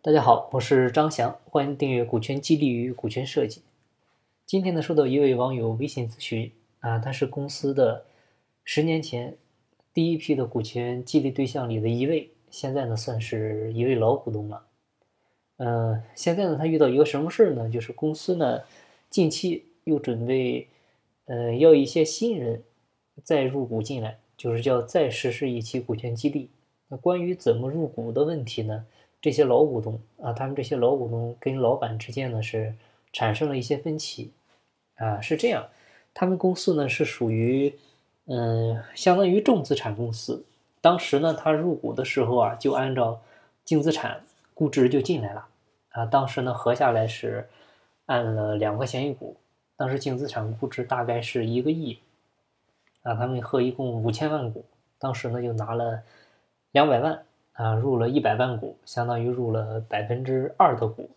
大家好，我是张翔，欢迎订阅《股权激励与股权设计》。今天呢，收到一位网友微信咨询啊，他是公司的十年前第一批的股权激励对象里的一位，现在呢算是一位老股东了。嗯，现在呢他遇到一个什么事儿呢？就是公司呢近期又准备呃要一些新人再入股进来，就是叫再实施一期股权激励。那关于怎么入股的问题呢？这些老股东啊，他们这些老股东跟老板之间呢是产生了一些分歧，啊，是这样，他们公司呢是属于嗯，相当于重资产公司。当时呢，他入股的时候啊，就按照净资产估值就进来了，啊，当时呢合下来是按了两块钱一股，当时净资产估值大概是一个亿，啊，他们合一共五千万股，当时呢就拿了两百万。啊，入了一百万股，相当于入了百分之二的股。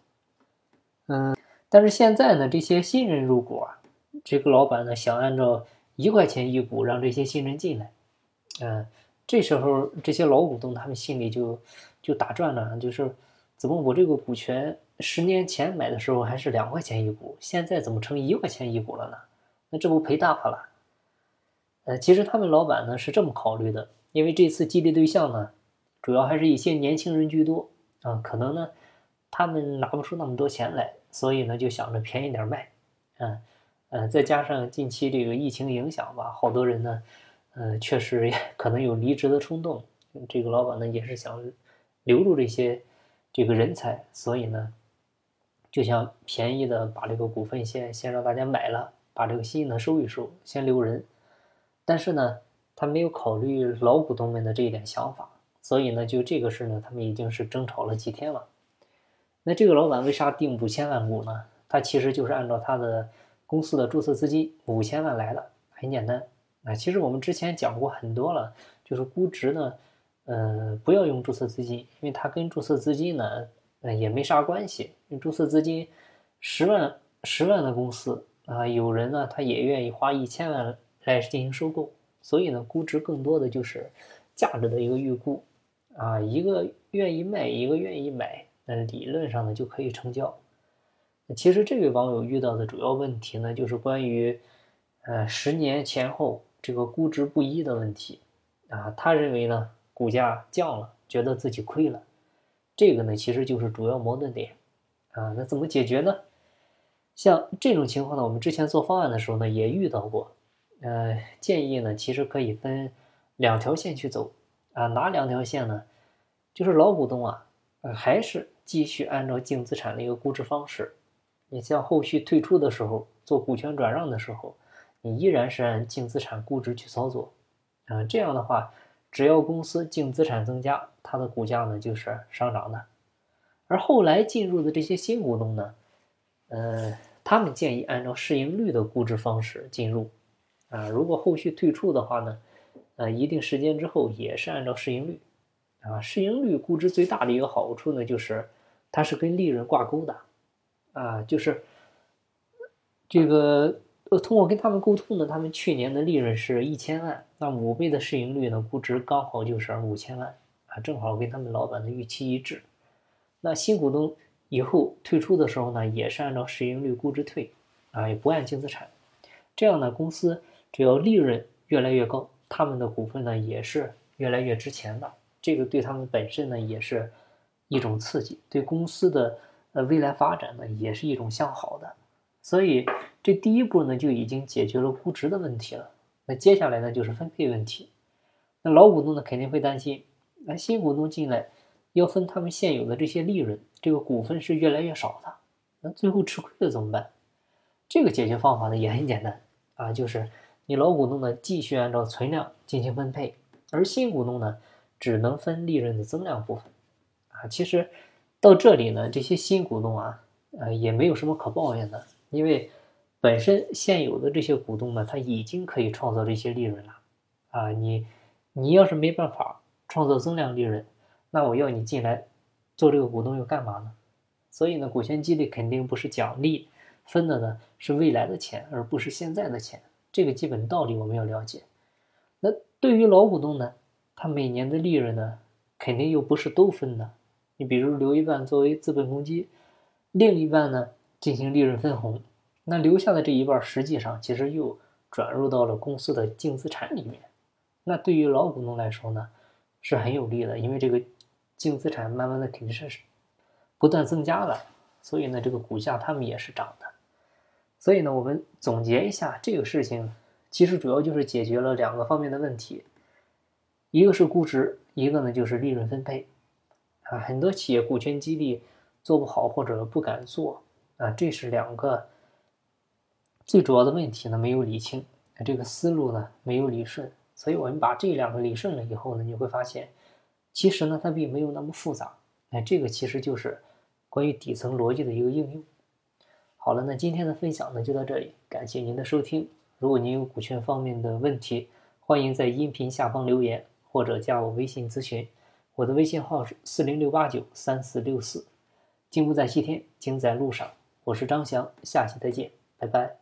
嗯，但是现在呢，这些新人入股啊，这个老板呢想按照一块钱一股让这些新人进来。嗯，这时候这些老股东他们心里就就打转了，就是怎么我这个股权十年前买的时候还是两块钱一股，现在怎么成一块钱一股了呢？那这不赔大发了？呃，其实他们老板呢是这么考虑的，因为这次激励对象呢。主要还是一些年轻人居多啊，可能呢，他们拿不出那么多钱来，所以呢就想着便宜点卖，嗯嗯，再加上近期这个疫情影响吧，好多人呢，呃，确实可能有离职的冲动，这个老板呢也是想留住这些这个人才，所以呢，就想便宜的把这个股份先先让大家买了，把这个新的收一收，先留人，但是呢，他没有考虑老股东们的这一点想法。所以呢，就这个事呢，他们已经是争吵了几天了。那这个老板为啥定五千万股呢？他其实就是按照他的公司的注册资金五千万来的，很简单。啊，其实我们之前讲过很多了，就是估值呢，呃，不要用注册资金，因为它跟注册资金呢，呃，也没啥关系。注册资金十万十万的公司啊，有人呢，他也愿意花一千万来进行收购，所以呢，估值更多的就是价值的一个预估。啊，一个愿意卖，一个愿意买，那理论上呢就可以成交。其实这位网友遇到的主要问题呢，就是关于呃十年前后这个估值不一的问题。啊，他认为呢股价降了，觉得自己亏了，这个呢其实就是主要矛盾点。啊，那怎么解决呢？像这种情况呢，我们之前做方案的时候呢也遇到过。呃，建议呢其实可以分两条线去走。啊，哪两条线呢？就是老股东啊，呃，还是继续按照净资产的一个估值方式。你像后续退出的时候，做股权转让的时候，你依然是按净资产估值去操作。啊，这样的话，只要公司净资产增加，它的股价呢就是上涨的。而后来进入的这些新股东呢，呃，他们建议按照市盈率的估值方式进入。啊，如果后续退出的话呢？呃，一定时间之后也是按照市盈率，啊，市盈率估值最大的一个好处呢，就是它是跟利润挂钩的，啊，就是这个呃，通过跟他们沟通呢，他们去年的利润是一千万，那五倍的市盈率呢，估值刚好就是五千万，啊，正好跟他们老板的预期一致。那新股东以后退出的时候呢，也是按照市盈率估值退，啊，也不按净资产，这样呢，公司只要利润越来越高。他们的股份呢也是越来越值钱的，这个对他们本身呢也是一种刺激，对公司的呃未来发展呢也是一种向好的。所以这第一步呢就已经解决了估值的问题了。那接下来呢就是分配问题。那老股东呢肯定会担心，那新股东进来要分他们现有的这些利润，这个股份是越来越少的，那最后吃亏了怎么办？这个解决方法呢也很简单啊，就是。你老股东呢，继续按照存量进行分配，而新股东呢，只能分利润的增量部分。啊，其实到这里呢，这些新股东啊，呃，也没有什么可抱怨的，因为本身现有的这些股东呢，他已经可以创造这些利润了。啊，你你要是没办法创造增量利润，那我要你进来做这个股东又干嘛呢？所以呢，股权激励肯定不是奖励，分的呢是未来的钱，而不是现在的钱。这个基本道理我们要了解。那对于老股东呢，他每年的利润呢，肯定又不是都分的，你比如留一半作为资本公积，另一半呢进行利润分红，那留下的这一半实际上其实又转入到了公司的净资产里面。那对于老股东来说呢，是很有利的，因为这个净资产慢慢的肯定是不断增加的，所以呢，这个股价他们也是涨的。所以呢，我们总结一下这个事情，其实主要就是解决了两个方面的问题，一个是估值，一个呢就是利润分配。啊，很多企业股权激励做不好或者不敢做啊，这是两个最主要的问题呢，没有理清，这个思路呢没有理顺。所以我们把这两个理顺了以后呢，你会发现，其实呢它并没有那么复杂。哎，这个其实就是关于底层逻辑的一个应用。好了，那今天的分享呢就到这里，感谢您的收听。如果您有股权方面的问题，欢迎在音频下方留言或者加我微信咨询。我的微信号是四零六八九三四六四。进步在西天，精在路上。我是张翔，下期再见，拜拜。